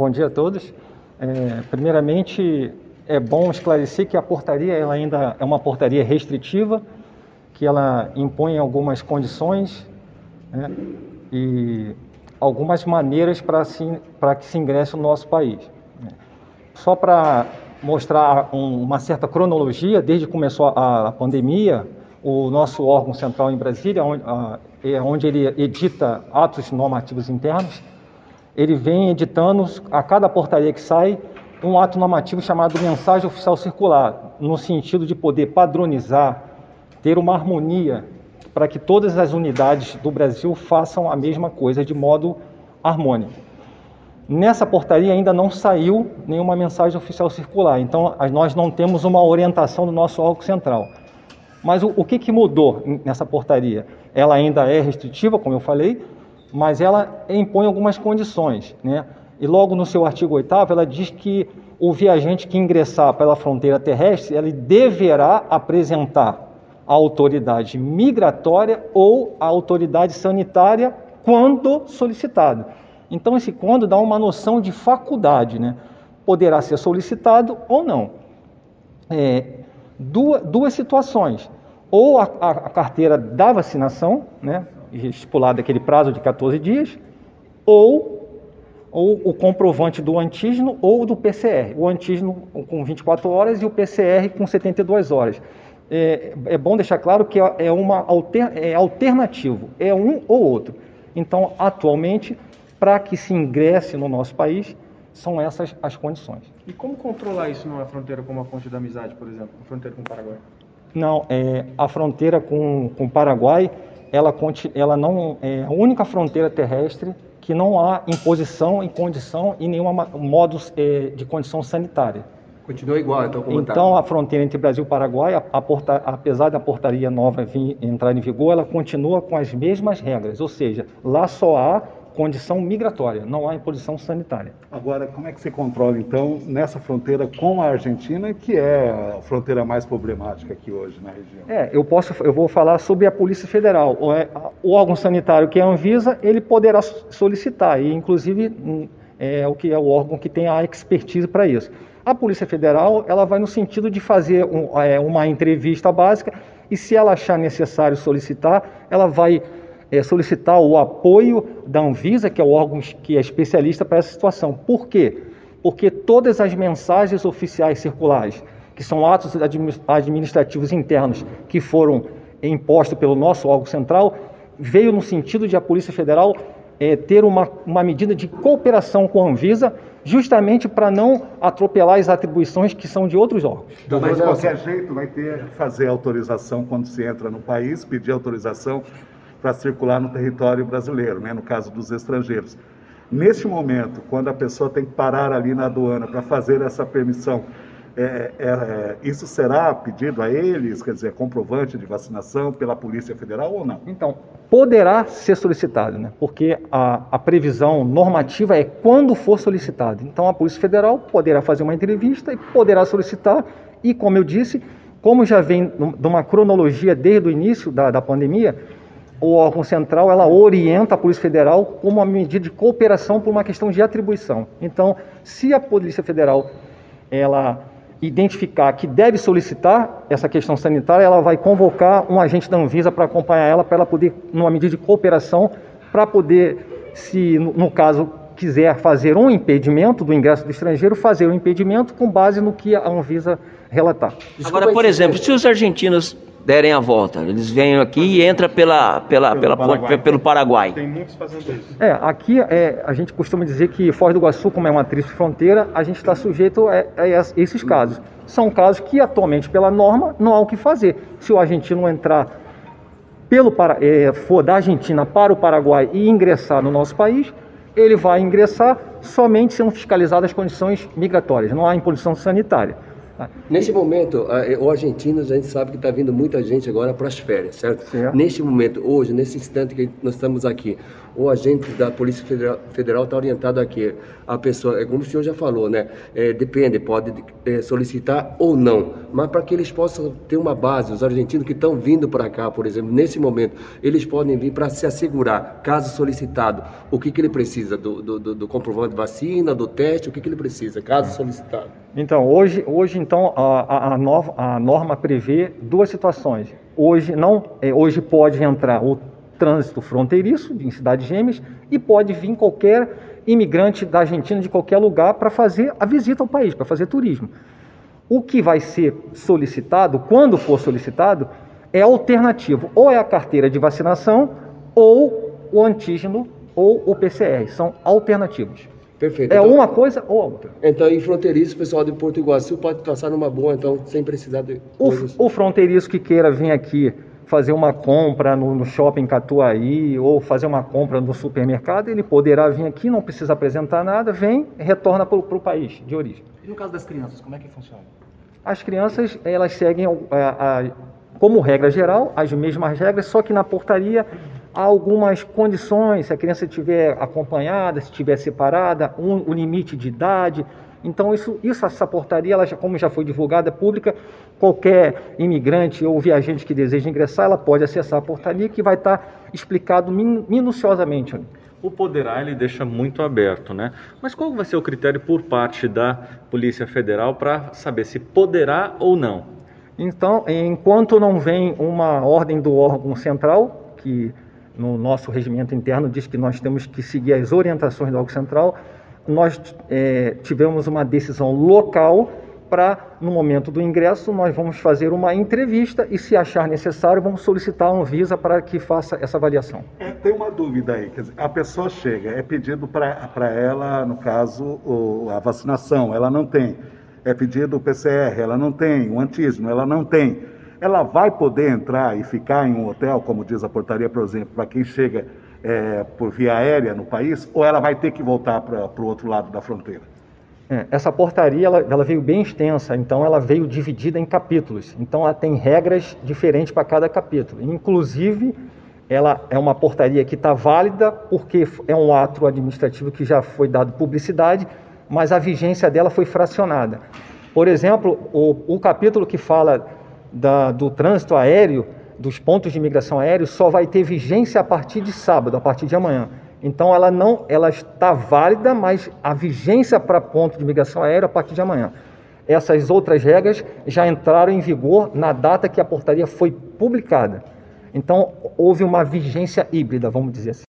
Bom dia a todos. É, primeiramente, é bom esclarecer que a portaria ela ainda é uma portaria restritiva, que ela impõe algumas condições né, e algumas maneiras para que se ingresse no nosso país. Só para mostrar um, uma certa cronologia, desde que começou a, a, pandemia, o nosso órgão central em Brasília, onde, a, é onde ele edita atos normativos internos, ele vem editando a cada portaria que sai um ato normativo chamado mensagem oficial circular, no sentido de poder padronizar, ter uma harmonia para que todas as unidades do Brasil façam a mesma coisa de modo harmônico. Nessa portaria ainda não saiu nenhuma mensagem oficial circular, então nós não temos uma orientação do nosso órgão central. Mas o, o que, que mudou nessa portaria? Ela ainda é restritiva, como eu falei, mas ela impõe algumas condições. Né? E logo no seu artigo 8 ela diz que o viajante que ingressar pela fronteira terrestre, ele deverá apresentar a autoridade migratória ou a autoridade sanitária quando solicitado. Então, esse quando dá uma noção de faculdade, né? Poderá ser solicitado ou não. É, duas, duas situações. Ou a, a, a, carteira da vacinação, né? Estipulado aquele prazo de 14 dias, ou, ou o comprovante do antígeno ou do PCR. O antígeno com 24 horas e o PCR com 72 horas. É, é bom deixar claro que é, uma alter, é alternativo, é um ou outro. Então, atualmente, para que se ingresse no nosso país, são essas as condições. E como controlar isso numa fronteira como a Ponte da Amizade, por exemplo, a fronteira com o Paraguai? Não, é, a fronteira com, com o Paraguai, ela, ela não é a única fronteira terrestre que não há imposição em condição e nenhum modos é, de condição sanitária. Continua igual, então como tá? Então tá. a fronteira entre Brasil e Paraguai, a, a porta, apesar da portaria nova vir, entrar em vigor, ela continua com as mesmas regras, ou seja, lá só há condição migratória, não há imposição sanitária. Agora, como é que se controla, então, nessa fronteira com a Argentina, que é a fronteira mais problemática aqui hoje na região? É, eu, posso, eu vou falar sobre a Polícia Federal. O, é, o órgão sanitário que é a Anvisa, ele poderá solicitar, e inclusive hum, é o que é o órgão que tem a expertise para isso. A Polícia Federal, ela vai no sentido de fazer um, é, uma entrevista básica e se ela achar necessário solicitar, ela vai é, solicitar o apoio da Anvisa, que é o órgão que é especialista para essa situação. Por quê? Porque todas as mensagens oficiais circulares, que são atos administrativos internos que foram impostos pelo nosso órgão central, veio no sentido de a Polícia Federal é, ter uma, uma medida de cooperação com a Anvisa, justamente para não atropelar as atribuições que são de outros órgãos. Então, mas de qualquer jeito vai ter que fazer autorização quando se entra no país, pedir autorização para circular no território brasileiro, né, no caso dos estrangeiros. Neste momento, quando a pessoa tem que parar ali na aduana para fazer essa permissão, é, é, é, isso será pedido a eles, quer dizer, comprovante de vacinação pela Polícia Federal ou não? Então, poderá ser solicitado, né? porque a, a previsão normativa é quando for solicitado. Então, a Polícia Federal poderá fazer uma entrevista e poderá solicitar, e como eu disse, como já vem de uma cronologia desde o início da, da pandemia, o órgão central ela orienta a Polícia Federal como uma medida de cooperação por uma questão de atribuição. Então, se a Polícia Federal ela identificar que deve solicitar essa questão sanitária, ela vai convocar um agente da Anvisa para acompanhar ela, para ela poder, numa medida de cooperação, para poder, se no caso quiser fazer um impedimento do ingresso do estrangeiro, fazer um impedimento com base no que a Anvisa relatar. Agora, por exemplo, se os argentinos derem a volta. Eles vêm aqui e entram pela, pela, pelo, pela Paraguai. pelo Paraguai. Tem muitos fazendo isso. É, aqui é, a gente costuma dizer que Foz do Iguaçu, como é uma tríplice fronteira, a gente está sujeito a, a, esses casos. São casos que atualmente, pela norma, não há o que fazer. Se o argentino entrar pelo é, for da Argentina para o Paraguai e ingressar no nosso país, ele vai ingressar somente sendo fiscalizadas as condições migratórias, não há imposição sanitária. Nesse momento, o argentino, a gente sabe que está vindo muita gente agora para as férias, certo? certo? Neste momento, hoje, nesse instante que nós estamos aqui, o agente da Polícia Federal está orientado a que a pessoa, é como o senhor já falou, né? É, depende, pode é, solicitar ou não, mas para que eles possam ter uma base, os argentinos que estão vindo para cá, por exemplo, nesse momento, eles podem vir para se assegurar, caso solicitado, o que, que ele precisa, do, do, do comprovante de vacina, do teste, o que, que ele precisa, caso solicitado. Então, hoje, hoje então, a, a, nova, a norma prevê duas situações. Hoje, não, é, hoje pode entrar o trânsito fronteiriço em cidades gêmeas e pode vir qualquer imigrante da Argentina de qualquer lugar para fazer a visita ao país, para fazer turismo. O que vai ser solicitado, quando for solicitado, é alternativo, ou é a carteira de vacinação ou o antígeno ou o PCR, são alternativos. Perfeito. É então, uma coisa ou outra. Então, em fronteiriço, o pessoal de Porto Iguaçu pode passar numa boa, então, sem precisar de. O, o fronteiriço que queira vir aqui fazer uma compra no, no, shopping Catuaí ou fazer uma compra no supermercado, ele poderá vir aqui, não precisa apresentar nada, vem, retorna para o país de origem. E no caso das crianças, como é que funciona? As crianças, elas seguem, a, a, como regra geral, as mesmas regras, só que na portaria há algumas condições, se a criança estiver acompanhada, se estiver separada, um, o limite de idade. Então, isso, isso essa portaria, ela já, como já foi divulgada pública, qualquer imigrante ou viajante que deseja ingressar, ela pode acessar a portaria que vai estar explicado minuciosamente. O poderá ele deixa muito aberto, né? Mas qual vai ser o critério por parte da Polícia Federal para saber se poderá ou não? Então, enquanto não vem uma ordem do órgão central, que no nosso regimento interno diz que nós temos que seguir as orientações do órgão central, nós é, tivemos uma decisão local para, no momento do ingresso, nós vamos fazer uma entrevista e, se achar necessário, vamos solicitar a Anvisa para que faça essa avaliação. É, tem uma dúvida aí, quer dizer, a pessoa chega, é pedido para ela, no caso, o, a vacinação, ela não tem. É pedido o PCR, ela não tem. O antígeno, ela não tem. Ela vai poder entrar e ficar em um hotel, como diz a portaria, por exemplo, para quem chega é, por via aérea no país, ou ela vai ter que voltar para o outro lado da fronteira? É, essa portaria ela, ela, veio bem extensa, então ela veio dividida em capítulos. Então ela tem regras diferentes para cada capítulo. Inclusive, ela é uma portaria que está válida porque é um ato administrativo que já foi dado publicidade, mas a vigência dela foi fracionada. Por exemplo, o, o capítulo que fala da, do trânsito aéreo, dos pontos de imigração aéreo, só vai ter vigência a partir de sábado, a partir de amanhã. Então ela não, ela está válida, mas a vigência para ponto de imigração aérea a partir de amanhã. Essas outras regras já entraram em vigor na data que a portaria foi publicada. Então houve uma vigência híbrida, vamos dizer assim.